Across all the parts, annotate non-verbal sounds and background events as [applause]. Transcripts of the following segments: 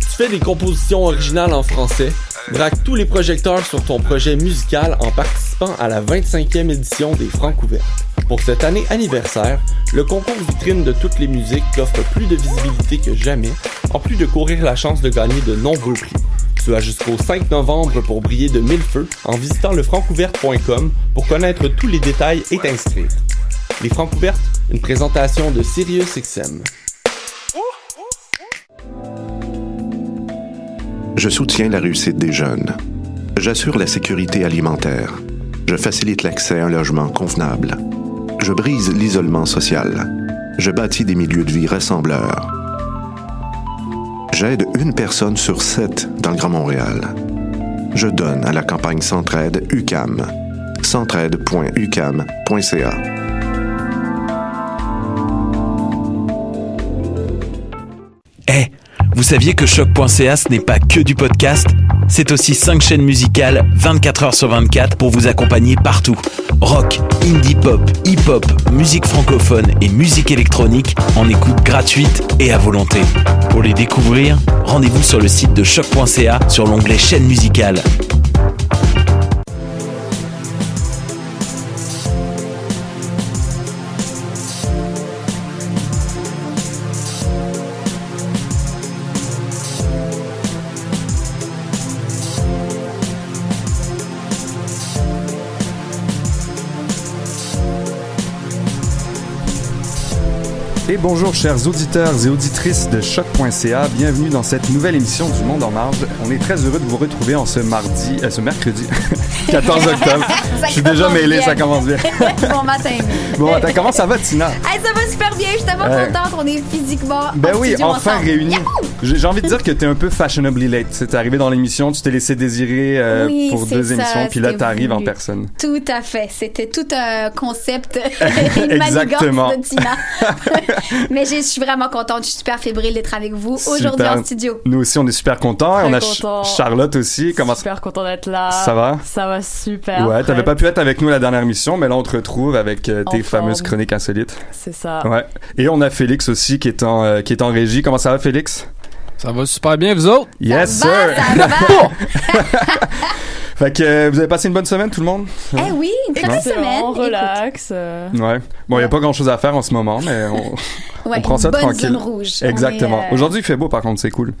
Tu fais des compositions originales en français, braque tous les projecteurs sur ton projet musical en participant à la 25e édition des Francs ouvertes. Pour cette année anniversaire, le concours vitrine de toutes les musiques t'offre plus de visibilité que jamais, en plus de courir la chance de gagner de nombreux prix. Tu as jusqu'au 5 novembre pour briller de mille feux en visitant lefrancouverte.com pour connaître tous les détails et t'inscrire. Les Francs ouvertes, une présentation de SiriusXM. Je soutiens la réussite des jeunes. J'assure la sécurité alimentaire. Je facilite l'accès à un logement convenable. Je brise l'isolement social. Je bâtis des milieux de vie rassembleurs. J'aide une personne sur sept dans le Grand Montréal. Je donne à la campagne Centraide UCAM. centraide.ucam.ca. Eh, vous saviez que choc.ca ce n'est pas que du podcast? C'est aussi 5 chaînes musicales 24 heures sur 24 pour vous accompagner partout. Rock, indie pop, hip-hop, musique francophone et musique électronique en écoute gratuite et à volonté. Pour les découvrir, rendez-vous sur le site de choc.ca sur l'onglet chaîne musicale. Et bonjour chers auditeurs et auditrices de choc.ca, bienvenue dans cette nouvelle émission du Monde en marge. On est très heureux de vous retrouver en ce mardi, euh, ce mercredi [laughs] 14 octobre. [laughs] Je suis déjà mêlé, bien. ça commence bien. [laughs] bon matin. Bon, comment ça va Tina? Hey, ça va super bien, je suis tellement contente, on est physiquement Ben en oui, enfin ensemble. réunis. Yahoo! J'ai envie de dire que t'es un peu fashionably late. C'est arrivé dans l'émission, tu t'es laissé désirer euh, Oui, pour deux ça, émissions, puis là t'arrives en personne. Tout à fait, c'était tout un concept, [laughs] une Exactement. manigance de Tina. [laughs] Mais je suis vraiment contente, je suis super fébrile d'être avec vous aujourd'hui en studio. Nous aussi, on est super contents. Très on a Ch- content. Charlotte aussi. Comment Super content d'être là. Ça va? Ça va super. Ouais, t'avais pas pu être avec nous la dernière émission, mais là on te retrouve avec euh, tes En fameuses forme. chroniques insolites. C'est ça. Ouais. Et on a Félix aussi qui est en euh, qui est en régie. Comment ça va Félix? Ça va super bien, vous autres? Yes ça va, sir. ça va. [laughs] Fait que euh, vous avez passé une bonne semaine tout le monde? Eh oui, une très Excellent, semaine. Écoute, relax. euh, Ouais. Bon, il y a pas grand-chose à faire en ce moment, mais on, [laughs] ouais, on prend ça bonne tranquille. zone rouge. On Exactement. euh, Aujourd'hui, il fait beau par contre, c'est cool.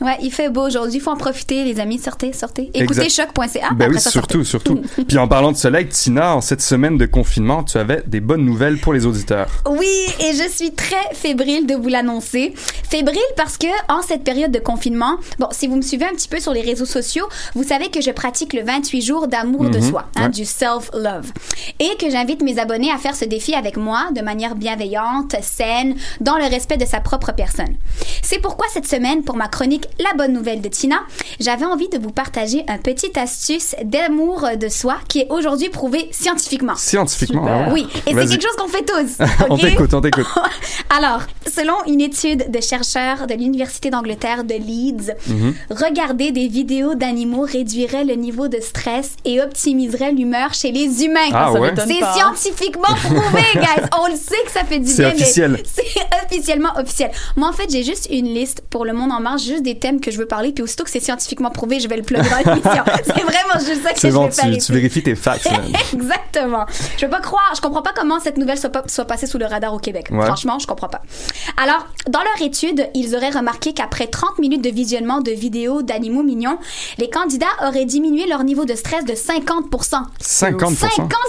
Ouais, il fait beau aujourd'hui, il faut en profiter les amis, sortez, sortez. Écoutez choc.ca. ben oui, ça, surtout, surtout. [laughs] Puis en parlant de soleil, Tina, en cette semaine de confinement, tu avais des bonnes nouvelles pour les auditeurs. Oui, et je suis très fébrile de vous l'annoncer. Fébrile parce que en cette période de confinement, bon, si vous me suivez un petit peu sur les réseaux sociaux, vous savez que je pratique le 28 jours d'amour de Mhm, soi, hein, ouais. du self-love, et que j'invite mes abonnés à faire ce défi avec moi de manière bienveillante, saine, dans le respect de sa propre personne. C'est pourquoi cette semaine, pour ma chronique La bonne nouvelle de Tina, j'avais envie de vous partager un petit astuce d'amour de soi qui est aujourd'hui prouvé scientifiquement. Scientifiquement, ah ouais. Oui, et c'est quelque chose qu'on fait tous. [laughs] on ok? t'écoute, on t'écoute. [laughs] Alors, selon une étude de chercheurs de l'Université d'Angleterre de Leeds, Mhm. regarder des vidéos d'animaux réduirait le niveau de stress et optimiserait l'humeur chez les humains. Ah ça ouais? C'est scientifiquement prouvé, [laughs] guys. On le sait que ça fait du C'est bien, mais officiel. c'est officiellement officiel. Moi, en fait, j'ai juste une liste pour le monde en marche, juste des thèmes que je veux parler, puis aussitôt que c'est scientifiquement prouvé, je vais le plugger dans l'émission. [laughs] c'est vraiment juste ça que je bon, vais faire tu, vérifies tes facts. [laughs] Exactement. Je peux pas croire, je comprends pas comment cette nouvelle soit, pas- soit passée sous le radar au Québec. Ouais. Franchement, je comprends pas. Alors, dans leur étude, ils auraient remarqué qu'après 30 minutes de visionnement de vidéos d'animaux mignons, les candidats auraient diminué leur niveau de stress de 50 50% 50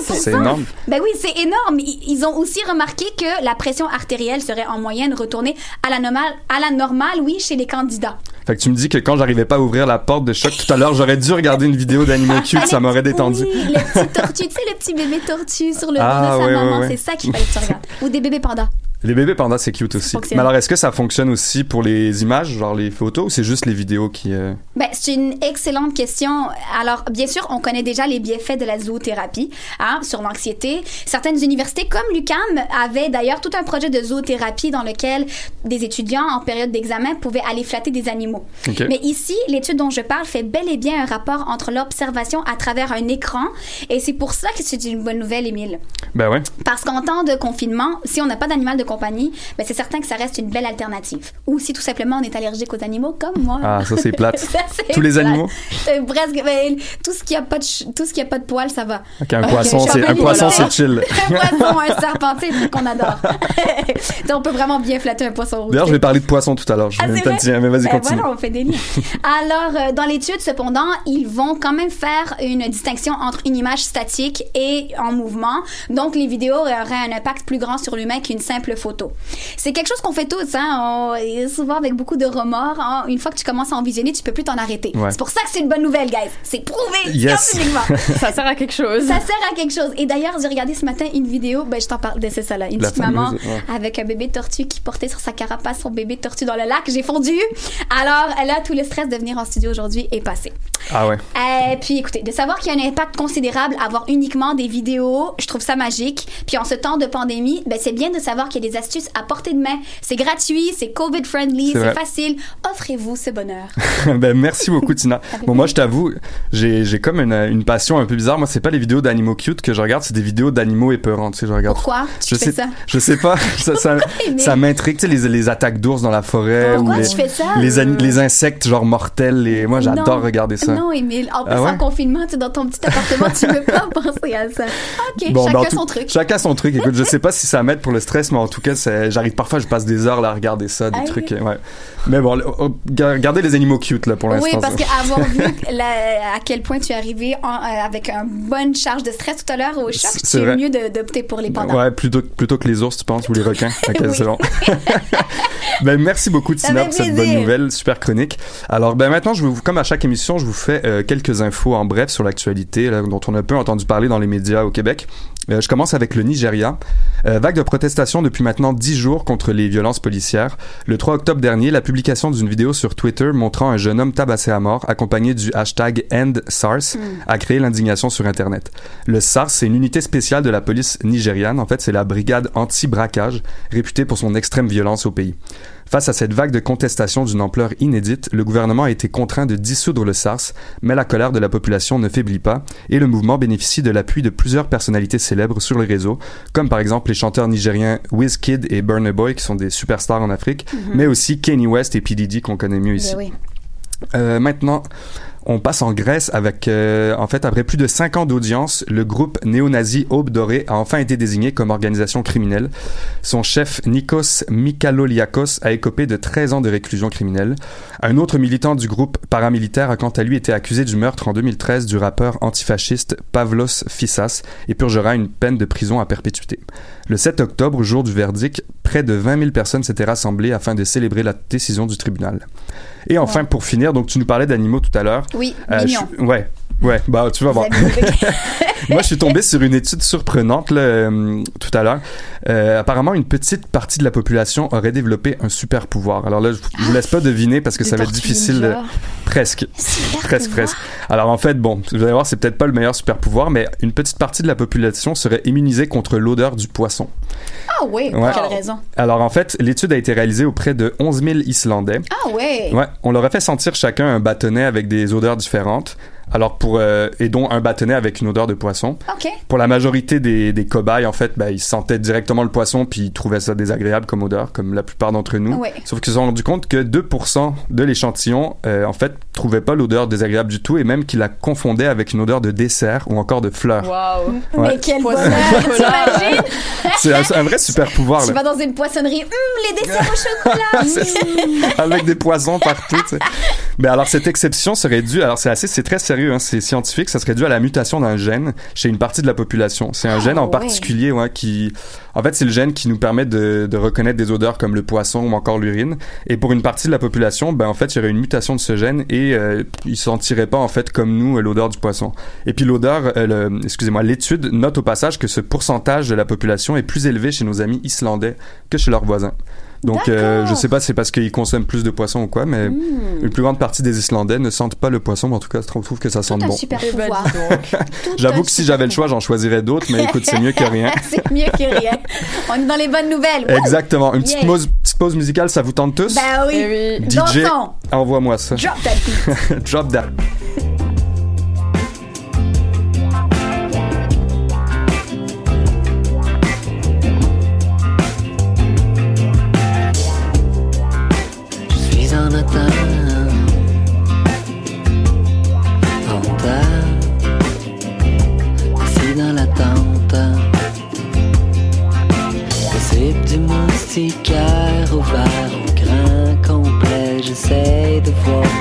C'est énorme. Ben oui, c'est énorme. Ils ils ont aussi remarqué que la pression artérielle serait en moyenne retournée à la normale, à la normale, oui, chez les candidats. Fait que tu me dis que quand j'arrivais pas à ouvrir la porte de choc tout à l'heure, j'aurais dû regarder une vidéo d'animaux cute, ça m'aurait détendu. Oui, les petits tortues, tu sais, les petits bébés tortues sur le Ah, dos de sa ouais, maman, ouais, c'est ça qu'il fallait que tu regardes. Ou des bébés pandas. Les bébés pandas, c'est cute aussi. Mais alors, est-ce que ça fonctionne aussi pour les images, genre les photos, ou c'est juste les vidéos qui... euh, Ben, c'est une excellente question. Alors, bien sûr, on connaît déjà les bienfaits de la zoothérapie hein, sur l'anxiété. Certaines universités, comme l'UQAM, avaient d'ailleurs tout un projet de zoothérapie dans lequel des étudiants en période d'examen pouvaient aller flatter des animaux. Ok. Mais ici, l'étude dont je parle fait bel et bien un rapport entre l'observation à travers un écran, et c'est pour ça que c'est une bonne nouvelle, Émile. Ben ouais. Parce qu'en temps de confinement, si on n'a pas d'animal de compagnie, ben c'est certain que ça reste une belle alternative. Ou si tout simplement on est allergique aux animaux, comme moi. Ah, ça, c'est plate. [laughs] Tous les animaux? Euh, presque. ben, tout ce qui a pas de tout ce qui a pas de poils, ça va. Ok, un Ok, poisson, c'est un poisson, c'est chill. [laughs] un poisson, un serpent, c'est des trucs qu'on adore. [laughs] Donc, on peut vraiment bien flatter un poisson rouge. D'ailleurs, je vais parler de poisson tout à l'heure. Je Ah, vais dire, mais vas-y, Ben continue. voilà, on fait des liens. Alors, euh, dans l'étude, cependant, ils vont quand même faire une distinction entre une image statique et en mouvement. Donc, les vidéos auraient un impact plus grand sur l'humain qu'une simple photo. C'est quelque chose qu'on fait tous, hein. On- souvent avec beaucoup de remords. hein. Une fois que tu commences à en visionner, tu peux plus t'en arrêter. Ouais. C'est pour ça que c'est une bonne nouvelle, guys. C'est prouvé Yes. scientifiquement. [laughs] Ça sert à quelque chose. Ça sert à quelque chose. Et d'ailleurs, j'ai regardé ce matin une vidéo, ben je t'en parle de c'est ça là, une La petite maman ouais. avec un bébé tortue qui portait sur sa carapace son bébé tortue dans le lac. J'ai fondu. Alors là, tout le stress de venir en studio aujourd'hui est passé. Ah ouais. Et puis écoutez, de savoir qu'il y a un impact considérable à avoir uniquement des vidéos, je trouve ça magique. Puis en ce temps de pandémie, ben c'est bien de savoir qu'il y a des astuces à portée de main. C'est gratuit, c'est COVID friendly, C'est facile. Offrez-vous ce bonheur. [laughs] ben, merci beaucoup, Tina. Bon, moi, je t'avoue, j'ai, j'ai comme une, une passion un peu bizarre. Moi, c'est pas les vidéos d'animaux cute que je regarde, c'est des vidéos d'animaux épeurants. Tu sais, je regarde. Pourquoi tu je fais sais, ça? Je sais pas. [laughs] ça, ça, Mais- ça m'intrigue, tu sais, les, les attaques d'ours dans la forêt. Pourquoi ou les, tu fais ça? les, insectes, genre mortels. Et moi, j'adore Non. regarder ça. Non, Émile. En plus, Ah ouais? en confinement, tu es dans ton petit appartement, tu veux pas [laughs] penser à ça. OK, Bon, ben, chacun tout- son truc. Chacun son truc. Écoute, je sais pas si ça m'aide pour le stress, mais en tout cas, c'est- j'arrive parfois, je passe des heures là, à regarder ça, des Ah trucs. euh, Ouais. Mais bon, oh, ga- regardez les animaux cute là pour l'instant. Oui, parce qu'avoir [laughs] vu la- à quel point tu es arrivé en- euh, avec une bonne charge de stress tout à l'heure au choc, C'est- mieux d'opter pour les pandas. Ouais, plutôt, plutôt que les ours, tu penses, ou les requins. Ok, [laughs] c'est bon. [laughs] ben, merci beaucoup, Tina, pour cette bonne nouvelle, super chronique. Alors, ben, maintenant, je vous, comme à chaque émission, je vous fais euh, quelques infos en bref sur l'actualité, dont on a peu entendu parler dans les médias au Québec. Euh, je commence avec le Nigeria. Euh, vague de protestation depuis maintenant 10 jours contre les violences policières. Le 3 octobre dernier, la publication d'une vidéo sur Twitter montrant un jeune homme tabassé à mort, accompagné du hashtag EndSARS, a créé l'indignation sur Internet. Le SARS, c'est une unité spéciale de la police nigériane. En fait, c'est la brigade anti-braquage, réputée pour son extrême violence au pays. Face à cette vague de contestation d'une ampleur inédite, le gouvernement a été contraint de dissoudre le SARS, mais la colère de la population ne faiblit pas et le mouvement bénéficie de l'appui de plusieurs personnalités célèbres sur le réseau, comme par exemple les chanteurs nigériens Wizkid et Burna Boy qui sont des superstars en Afrique, mais aussi Kanye West et P. Diddy qu'on connaît mieux ici. Ben oui. Euh, maintenant, on passe en Grèce avec, euh, en fait, après plus de 5 ans d'audience, le groupe néo-nazi Aube Dorée a enfin été désigné comme organisation criminelle. Son chef, Nikos Mikaloliakos, a écopé de 13 ans de réclusion criminelle. Un autre militant du groupe paramilitaire a quant à lui été accusé du meurtre en 2013 du rappeur antifasciste Pavlos Fissas et purgera une peine de prison à perpétuité. Le 7 octobre, jour du verdict, près de 20 000 personnes s'étaient rassemblées afin de célébrer la décision du tribunal. Et enfin, pour finir, donc tu nous parlais d'animaux tout à l'heure. Oui, Euh, mignon. je- ouais, ouais, bah tu vas voir. [laughs] Moi, je suis tombé sur une étude surprenante là, euh, tout à l'heure. Euh, apparemment, une petite partie de la population aurait développé un super pouvoir. Alors là, je vous laisse pas deviner parce que Des ça va être difficile. ninja. Presque. Presque, presque. Alors en fait, bon, vous allez voir, c'est peut-être pas le meilleur super pouvoir, mais une petite partie de la population serait immunisée contre l'odeur du poisson. Ah oui, pour Ouais. quelle raison? Alors en fait, l'étude a été réalisée auprès de 11 000 Islandais. Ah ouais. Ouais, on leur a fait sentir chacun un bâtonnet avec des odeurs différentes. Alors pour euh, et dont un bâtonnet avec une odeur de poisson. OK. Pour la majorité des, des cobayes, en fait, ben, ils sentaient directement le poisson puis ils trouvaient ça désagréable comme odeur, comme la plupart d'entre nous. Ouais. Sauf qu'ils se sont rendus compte que 2% de l'échantillon, euh, en fait, trouvaient pas l'odeur désagréable du tout et même qu'ils la confondaient avec une odeur de dessert ou encore de fleurs. Waouh. Ouais. Mais quel Poisson bonheur! T'imagines? [laughs] C'est un, un vrai super pouvoir, Tu là. vas dans une poissonnerie, hum, les desserts au chocolat! [laughs] Ça. avec des poissons partout. Mais alors cette exception serait due, alors c'est assez, c'est très sérieux, hein, c'est scientifique, ça serait dû à la mutation d'un gène chez une partie de la population. C'est un Ah, gène en particulier, ouais, qui, En fait, c'est le gène qui nous permet de, de reconnaître des odeurs comme le poisson ou encore l'urine. Et pour une partie de la population, ben en fait, il y aurait une mutation de ce gène et euh, ils sentiraient pas en fait comme nous euh, l'odeur du poisson. Et puis l'odeur, euh, excusez-moi, l'étude note au passage que ce pourcentage de la population est plus élevé chez nos amis islandais que chez leurs voisins. Donc, euh, je sais pas si c'est parce qu'ils consomment plus de poissons ou quoi, mais Hmm. une plus grande partie des Islandais ne sentent pas le poisson, mais en tout cas, je trouve que ça sent bon. super Eh ben, pouvoir. [laughs] [laughs] J'avoue que si j'avais le choix, j'en choisirais d'autres, mais écoute, c'est mieux que rien. [laughs] c'est mieux que rien. On est dans les bonnes nouvelles. Exactement. Une petite, Yeah. pause, petite pause musicale, ça vous tente tous? Ben oui. Eh oui. DJ, Dansons. envoie-moi ça. Drop that beat. Drop that. Suis en terre, assis dans l'attente. Possible du moustiquaire ouvert au grand complet. J'essaie de voir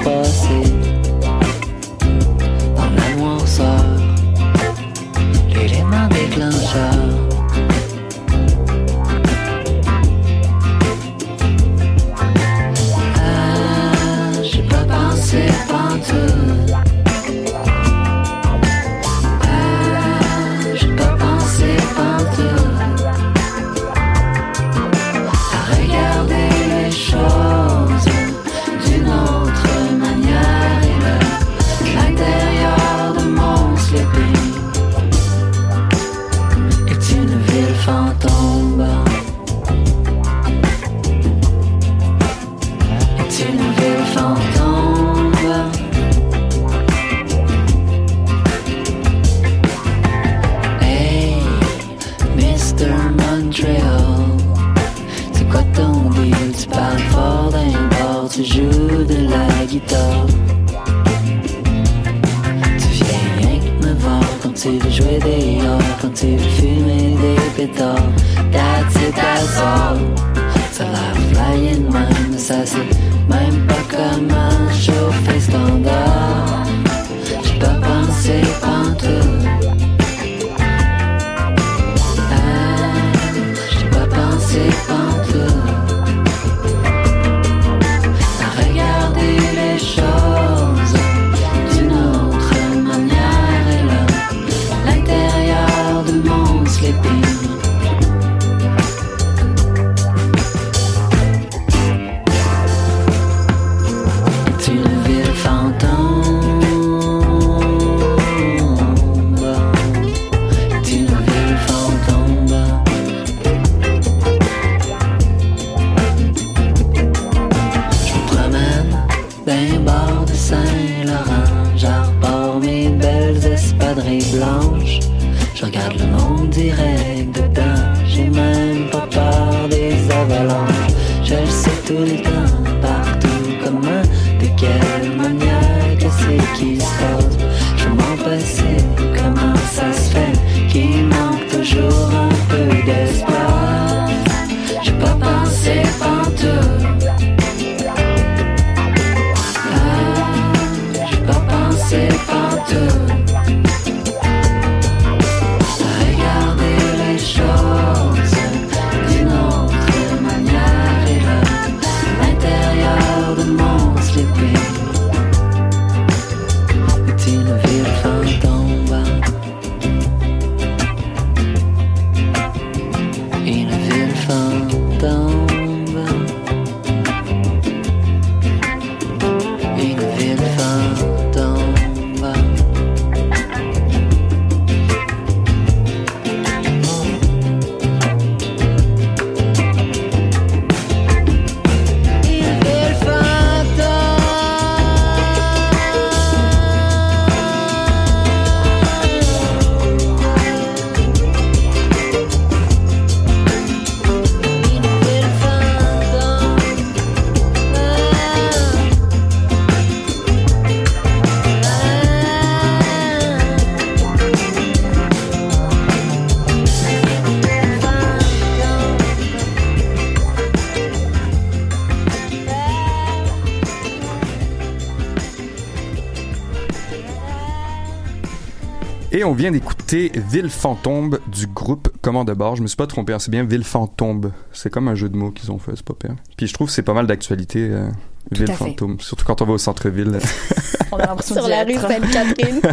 Et on vient d'écouter Ville Fantôme du groupe commande de bord. Je me suis pas trompé, hein, c'est bien Ville Fantôme. C'est comme un jeu de mots qu'ils ont fait, c'est pas pire. Puis je trouve que c'est pas mal d'actualité, euh, Ville. Fantôme, surtout quand on va au centre-ville. [laughs] On a [laughs] l'impression Sur la rue. Sainte-Catherine. [laughs]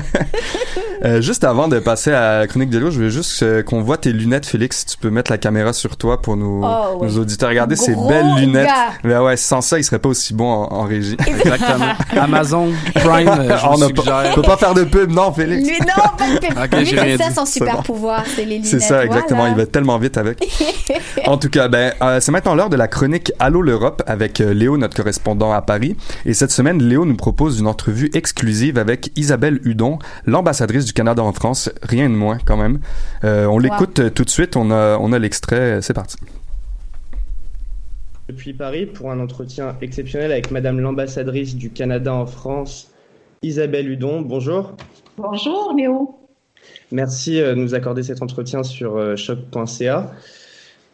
Euh, juste avant de passer à la chronique de l'eau, je veux juste euh, qu'on voit tes lunettes, Félix. Si tu peux mettre la caméra sur toi pour nos, Oh, ouais. nos auditeurs. Regardez ces belles lunettes. gars. Mais ouais, sans ça, il serait pas aussi bon en, en régie. Exactement. Amazon Prime, je on on peut pas faire de pub, non, Félix? Lui, non, pas de pub. Ok, Lui, j'ai c'est ça son super bon. pouvoir, c'est les lunettes. C'est ça, exactement. Voilà. Il va tellement vite avec. [laughs] en tout cas, ben, euh, c'est maintenant l'heure de la chronique Allô l'Europe avec euh, Léo, notre correspondant à Paris. Et cette semaine, Léo nous propose une entrevue exclusive avec Isabelle Hudon, l'ambassadrice du Canada en France. Rien de moins, quand même. Euh, on l'écoute tout de suite. On a, on a l'extrait. C'est parti. depuis Paris pour un entretien exceptionnel avec Madame l'ambassadrice du Canada en France, Isabelle Hudon. Bonjour. Bonjour Léo. Merci euh, de nous accorder cet entretien sur euh, choc.ca.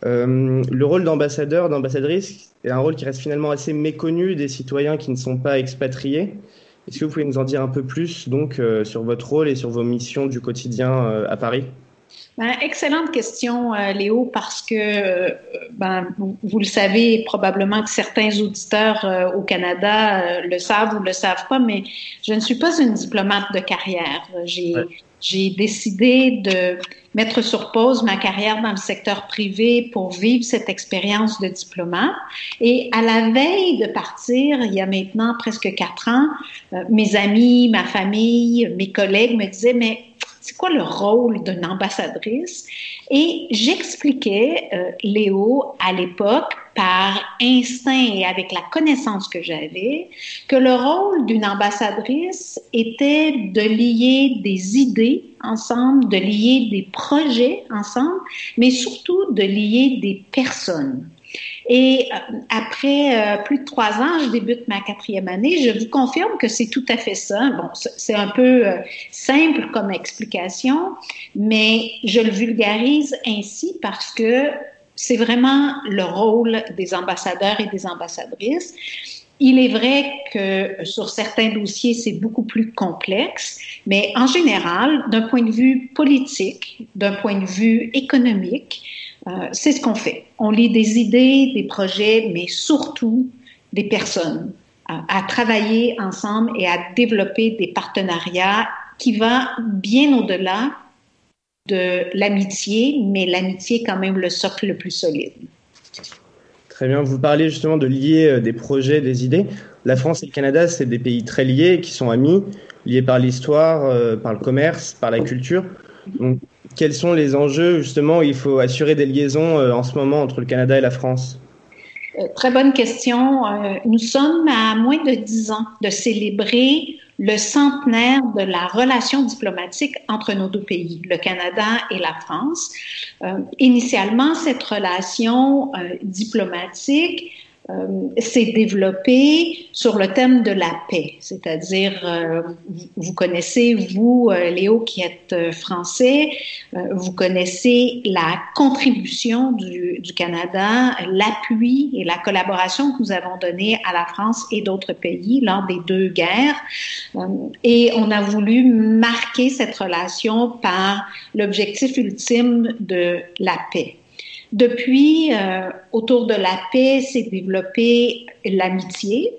Euh, le rôle d'ambassadeur, d'ambassadrice est un rôle qui reste finalement assez méconnu des citoyens qui ne sont pas expatriés. Est-ce que vous pouvez nous en dire un peu plus donc euh, sur votre rôle et sur vos missions du quotidien euh, à Paris? Ben, excellente question, Léo, parce que ben, vous, vous le savez probablement que certains auditeurs euh, au Canada euh, le savent ou le savent pas, mais je ne suis pas une diplomate de carrière. J'ai Ouais. J'ai décidé de mettre sur pause ma carrière dans le secteur privé pour vivre cette expérience de diplomate. Et à la veille de partir, il y a maintenant presque quatre ans, euh, mes amis, ma famille, mes collègues me disaient, mais c'est quoi le rôle d'une ambassadrice? Et j'expliquais, euh, Léo, à l'époque, par instinct et avec la connaissance que j'avais, que le rôle d'une ambassadrice était de lier des idées ensemble, de lier des projets ensemble, mais surtout de lier des personnes. Et euh, après euh, plus de trois ans, je débute ma quatrième année. Je vous confirme que c'est tout à fait ça. Bon, c'est- un peu euh, simple comme explication, mais je le vulgarise ainsi parce que c'est vraiment le rôle des ambassadeurs et des ambassadrices. Il est vrai que sur certains dossiers, c'est beaucoup plus complexe, mais en général, d'un point de vue politique, d'un point de vue économique, c'est ce qu'on fait. On lit des idées, des projets, mais surtout des personnes à, travailler ensemble et à développer des partenariats qui vont bien au-delà de l'amitié, mais l'amitié est quand même le socle le plus solide. Très bien, vous parlez justement de lier euh, des projets, des idées. La France et le Canada, c'est des pays très liés, qui sont amis, liés par l'histoire, euh, par le commerce, par la culture. Quels sont les enjeux justement où il faut assurer des liaisons euh, en ce moment entre le Canada et la France? Euh, Très bonne question. Euh, nous sommes à moins de dix ans de célébrer le centenaire de la relation diplomatique entre nos deux pays, le Canada et la France. Initialement, cette relation diplomatique s'est développée sur le thème de la paix, c'est-à-dire, euh, vous, connaissez, vous, euh, Léo, qui êtes euh, français, euh, vous connaissez la contribution du, du Canada, l'appui et la collaboration que nous avons donné à la France et d'autres pays lors des deux guerres. Euh, et on a voulu marquer cette relation par l'objectif ultime de la paix. Depuis, euh, autour de la paix, s'est développée l'amitié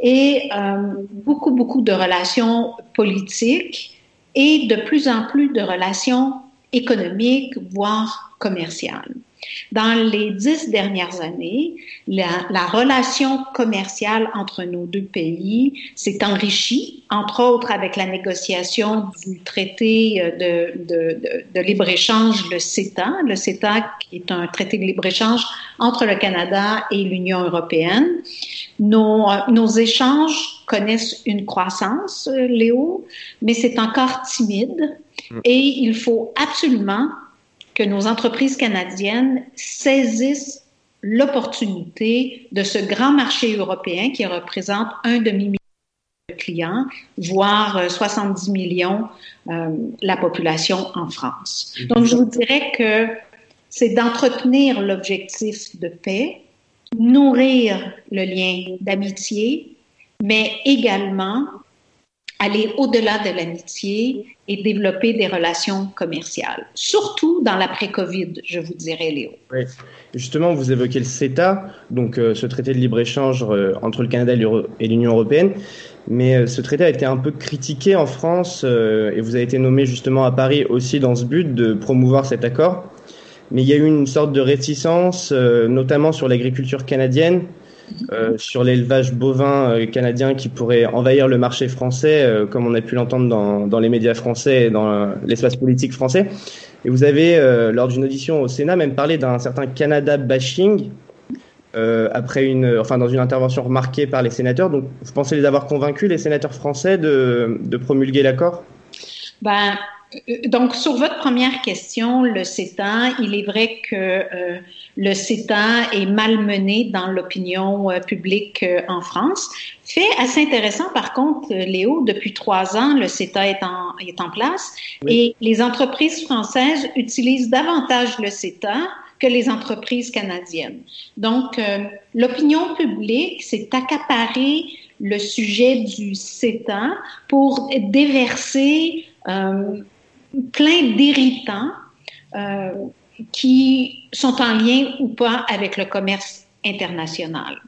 et euh, beaucoup, beaucoup de relations politiques et de plus en plus de relations économiques, voire commerciales. Dans les dix dernières années, la, la, relation commerciale entre nos deux pays s'est enrichie, entre autres avec la négociation du traité de, de, de, de libre-échange, le CETA. Le CETA qui est un traité de libre-échange entre le Canada et l'Union européenne. Nos, nos échanges connaissent une croissance, Léo, mais c'est encore timide et il faut absolument que nos entreprises canadiennes saisissent l'opportunité de ce grand marché européen qui représente un demi-million de clients, voire 70 millions euh, la population en France. Donc, je vous dirais que c'est d'entretenir l'objectif de paix, nourrir le lien d'amitié, mais également aller au-delà de l'amitié et développer des relations commerciales, surtout dans l'après-Covid, je vous dirais, Léo. Justement, vous évoquez le CETA, donc euh, ce traité de libre-échange euh, entre le Canada et l'Union européenne. Mais euh, ce traité a été un peu critiqué en France et vous avez été nommé justement à Paris aussi dans ce but de promouvoir cet accord. Mais il y a eu une sorte de réticence, notamment sur l'agriculture canadienne, sur l'élevage bovin canadien qui pourrait envahir le marché français, comme on a pu l'entendre dans, les médias français et dans l'espace politique français. Et vous avez, lors d'une audition au Sénat, même parlé d'un certain Canada bashing. Euh, après une, enfin dans une intervention remarquée par les sénateurs. Donc, vous pensez les avoir convaincus, les sénateurs français, de, de promulguer l'accord? Ben, donc sur votre première question, le CETA, il est vrai que euh, le CETA est malmené dans l'opinion euh, publique euh, en France. Fait assez intéressant, par contre, Léo, depuis trois ans, le CETA est en, est en place oui. et les entreprises françaises utilisent davantage le CETA que les entreprises canadiennes. Donc, euh, l'opinion publique s'est accaparée le sujet du CETA pour déverser euh, plein d'irritants euh, qui sont en lien ou pas avec le commerce international.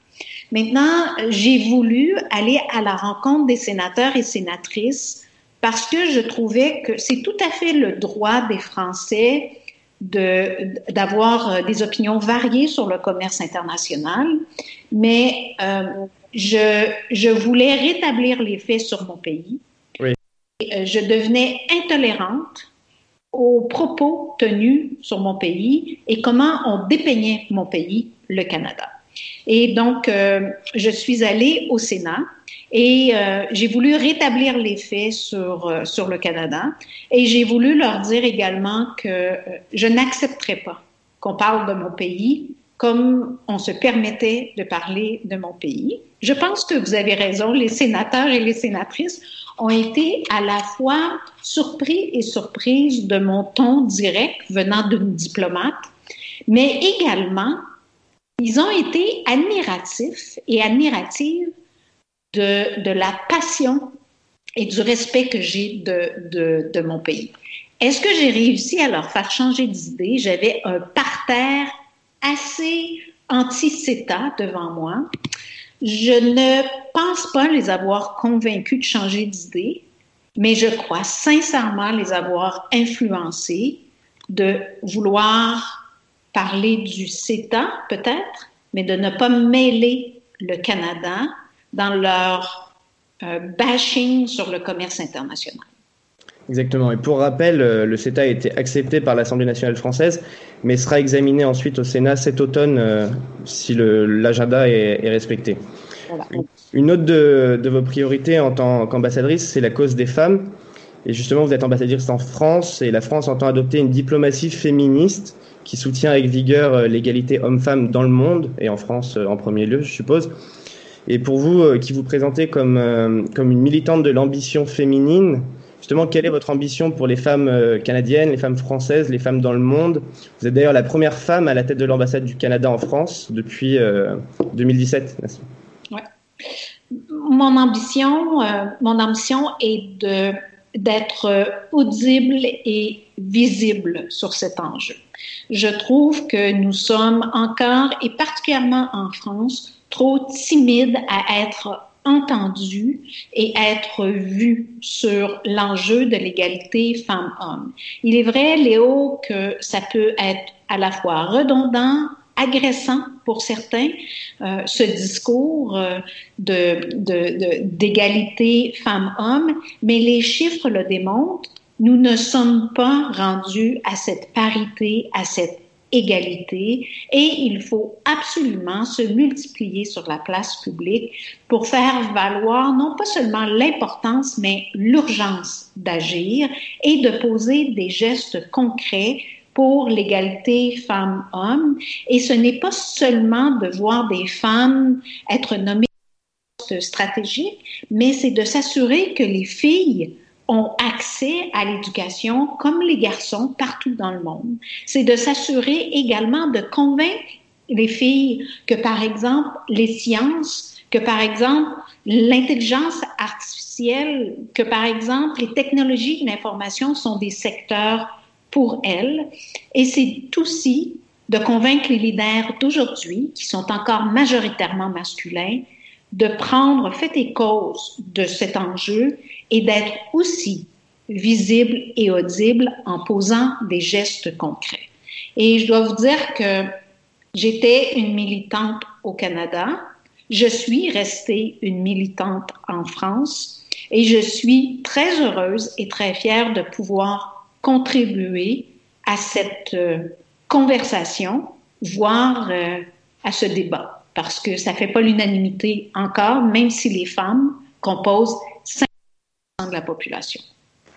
Maintenant, j'ai voulu aller à la rencontre des sénateurs et sénatrices parce que je trouvais que c'est tout à fait le droit des Français d'avoir euh, des opinions variées sur le commerce international, mais euh, je, je voulais rétablir les faits sur mon pays. Euh, je devenais intolérante aux propos tenus sur mon pays et comment on dépeignait mon pays, le Canada. Et donc, euh, je suis allée au Sénat et euh, j'ai voulu rétablir les faits sur, sur le Canada et j'ai voulu leur dire également que je n'accepterai pas qu'on parle de mon pays comme on se permettait de parler de mon pays. Je pense que vous avez raison, les sénateurs et les sénatrices ont été à la fois surpris et surprises de mon ton direct venant d'une diplomate, mais également ils ont été admiratifs et admiratives de, de la passion et du respect que j'ai de, de, de, mon pays. Est-ce que j'ai réussi à leur faire changer d'idée? J'avais un parterre assez anti-CETA devant moi. Je ne pense pas les avoir convaincus de changer d'idée, mais je crois sincèrement les avoir influencés de vouloir parler du CETA peut-être, mais de ne pas mêler le Canada dans leur euh, bashing sur le commerce international. Exactement. Et pour rappel, euh, le CETA a été accepté par l'Assemblée nationale française, mais sera examiné ensuite au Sénat cet automne euh, si l'agenda est, est, respecté. Voilà. Une autre de, de, vos priorités en tant qu'ambassadrice, c'est la cause des femmes. Et justement, vous êtes ambassadrice en France et la France entend adopter une diplomatie féministe qui soutient avec vigueur euh, l'égalité homme-femme dans le monde et en France en premier lieu, je suppose. Et pour vous, qui vous présentez comme, euh, comme une militante de l'ambition féminine, justement, quelle est votre ambition pour les femmes euh, canadiennes, les femmes françaises, les femmes dans le monde? Vous êtes d'ailleurs la première femme à la tête de l'ambassade du Canada en France depuis euh, 2017. Ouais. Mon ambition, euh, mon ambition est de d'être audible et visible sur cet enjeu. Je trouve que nous sommes encore, et particulièrement en France, trop timides à être entendus et être vus sur l'enjeu de l'égalité femmes-hommes. Il est vrai, Léo, que ça peut être à la fois redondant, agressant pour certains, euh, ce discours euh, d'égalité de, de, femmes-hommes, mais les chiffres le démontrent. Nous ne sommes pas rendus à cette parité, à cette égalité et il faut absolument se multiplier sur la place publique pour faire valoir non pas seulement l'importance mais l'urgence d'agir et de poser des gestes concrets pour l'égalité femmes-hommes. Et ce n'est pas seulement de voir des femmes être nommées stratégiques, mais c'est de s'assurer que les filles ont accès à l'éducation comme les garçons partout dans le monde. C'est de s'assurer également de convaincre les filles que, par exemple, les sciences, que, par exemple, l'intelligence artificielle, que par exemple les technologies de l'information sont des secteurs pour elle. Et c'est aussi de convaincre les leaders d'aujourd'hui, qui sont encore majoritairement masculins, de prendre fait et cause de cet enjeu et d'être aussi visible et audible en posant des gestes concrets. Et je dois vous dire que j'étais une militante au Canada, je suis restée une militante en France et je suis très heureuse et très fière de pouvoir contribuer à cette euh, conversation, voire euh, à ce débat, parce que ça fait pas l'unanimité encore, même si les femmes composent 5% de la population.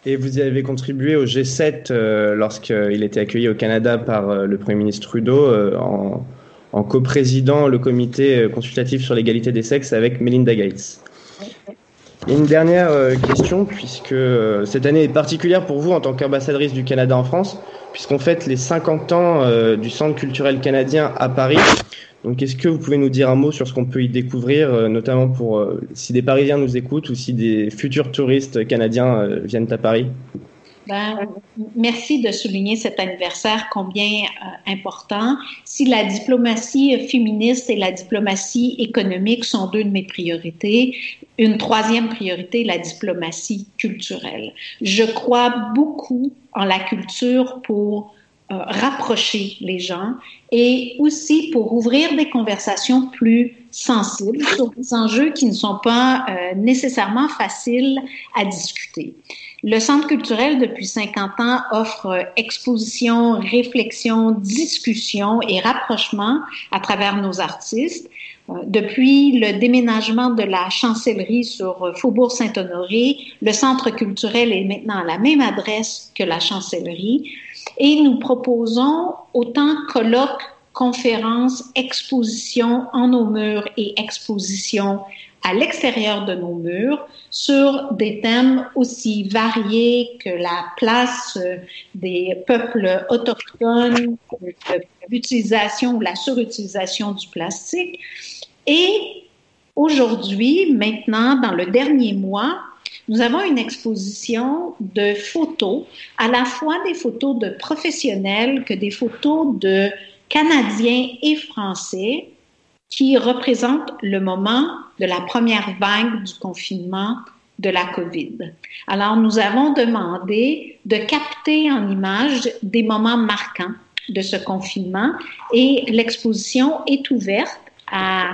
Et vous y avez contribué au G7 euh, lorsqu'il était accueilli au Canada par euh, le Premier ministre Trudeau euh, en, en coprésidant le comité euh, consultatif sur l'égalité des sexes avec Melinda Gates. Et une dernière question, puisque cette année est particulière pour vous en tant qu'ambassadrice du Canada en France, puisqu'on fête les 50 ans du Centre culturel canadien à Paris. Donc, est-ce que vous pouvez nous dire un mot sur ce qu'on peut y découvrir, euh, notamment pour euh, si des Parisiens nous écoutent ou si des futurs touristes canadiens euh, viennent à Paris? Ben, merci de souligner cet anniversaire combien important. Si la diplomatie féministe et la diplomatie économique sont deux de mes priorités, une troisième priorité, la diplomatie culturelle. Je crois beaucoup en la culture pour rapprocher les gens et aussi pour ouvrir des conversations plus sensibles sur des enjeux qui ne sont pas euh, nécessairement faciles à discuter. Le Centre culturel, depuis 50 ans, offre euh, exposition, réflexion, discussion et rapprochement à travers nos artistes. Euh, Depuis le déménagement de la chancellerie sur euh, Faubourg Saint-Honoré, le centre culturel est maintenant à la même adresse que la chancellerie et nous proposons autant colloques, conférences, expositions en nos murs et expositions à l'extérieur de nos murs sur des thèmes aussi variés que la place euh, des peuples autochtones, euh, l'utilisation ou la surutilisation du plastique. Et aujourd'hui, maintenant, dans le dernier mois, nous avons une exposition de photos, à la fois des photos de professionnels que des photos de Canadiens et Français qui représentent le moment de la première vague du confinement de la COVID. Alors, nous avons demandé de capter en images des moments marquants de ce confinement et l'exposition est ouverte à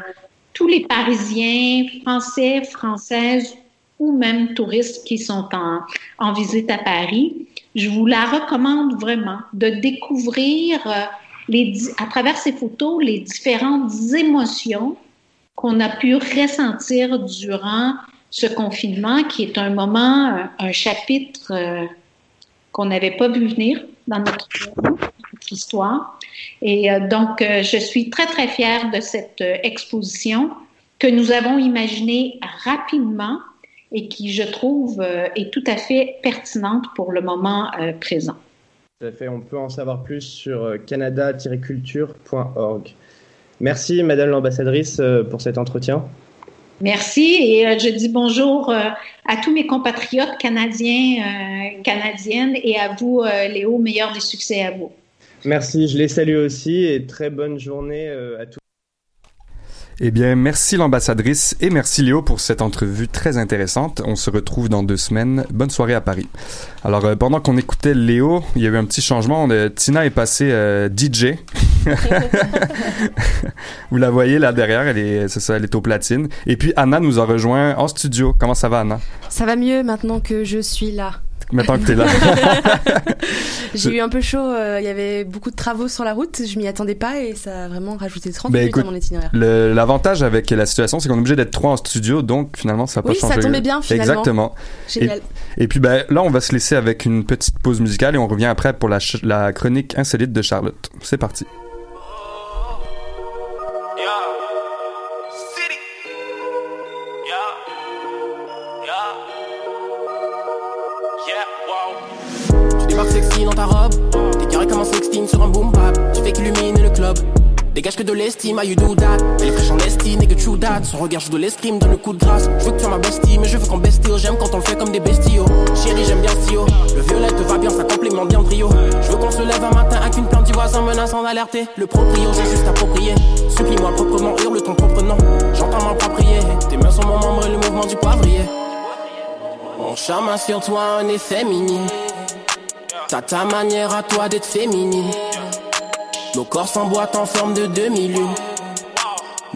tous les Parisiens, Français, Françaises ou même touristes qui sont en, en visite à Paris. Je vous la recommande vraiment de découvrir euh, les, à travers ces photos les différentes émotions qu'on a pu ressentir durant ce confinement, qui est un moment, un, chapitre euh, qu'on n'avait pas vu venir dans notre, histoire. Et euh, donc, je suis très, très fière de cette exposition que nous avons imaginée rapidement et qui, je trouve, euh, est tout à fait pertinente pour le moment euh, présent. Tout à fait, on peut en savoir plus sur euh, canada-culture.org. Merci, Madame l'ambassadrice, pour cet entretien. Merci et je dis bonjour à tous mes compatriotes canadiens, canadiennes et à vous, Léo, meilleur des succès à vous. Merci, je les salue aussi et très bonne journée à tous. Eh bien, merci l'ambassadrice et merci Léo pour cette entrevue très intéressante. On se retrouve dans deux semaines. Bonne soirée à Paris. Alors, euh, pendant qu'on écoutait Léo, il y a eu un petit changement. Euh, Tina est passée euh, DJ. [laughs] Vous la voyez là derrière, elle est, ça, elle est au platine. Et puis Anna nous a rejoint en studio. Comment ça va, Anna? Ça va mieux maintenant que je suis là. Maintenant que t'es là. [laughs] J'ai eu un peu chaud, euh, il y avait beaucoup de travaux sur la route, je m'y attendais pas et ça a vraiment rajouté 30 Ben, minutes écoute, à mon itinéraire. L'avantage avec la situation, c'est qu'on est obligé d'être trois en studio, donc finalement, ça n'a pas Oui, ça changé. tombait bien, finalement. Exactement. Génial. Et, et puis ben, là, on va se laisser avec une petite pause musicale et on revient après pour la, ch- la chronique insolite de Charlotte. C'est parti. Tu Dégage que de l'estime, you do that? Elle est fraîche en esti, nigga true that. Son regard joue de l'escrime, donne le coup de grâce. Je veux que tu sois ma bestie, mais je veux qu'on bestio. J'aime quand on le fait comme des bestiaux. Chérie, j'aime bien ce Le violet te va bien, ça complémente bien le trio. Je veux qu'on se lève un matin avec une plainte du voisin menaçant d'alerter. Le proprio, j'ai juste approprié. Supplie-moi proprement, hurle ton propre nom. J'entends ma prier. Tes mains sont mon membre et le mouvement du poivrier. Mon charme sur toi un effet mini. T'as ta manière à toi d'être féminine. Nos corps s'emboîtent en forme de demi-lune.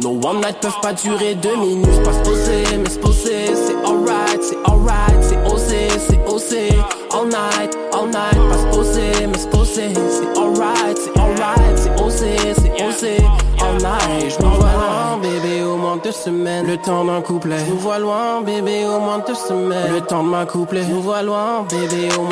Nos one night peuvent pas durer deux minutes. Pas se poser, mais se poser, c'est alright, c'est alright, c'est osé, c'est osé. All night, all night, pas se poser, mais se poser, c'est alright, c'est alright, c'est osé, c'est osé. All night, je me vois loin, bébé, au moins deux semaines. Le temps d'un couplet. Je nous vois loin, bébé, au moins deux semaines. Le temps de m'accoupler. Je nous vois loin, bébé, au moins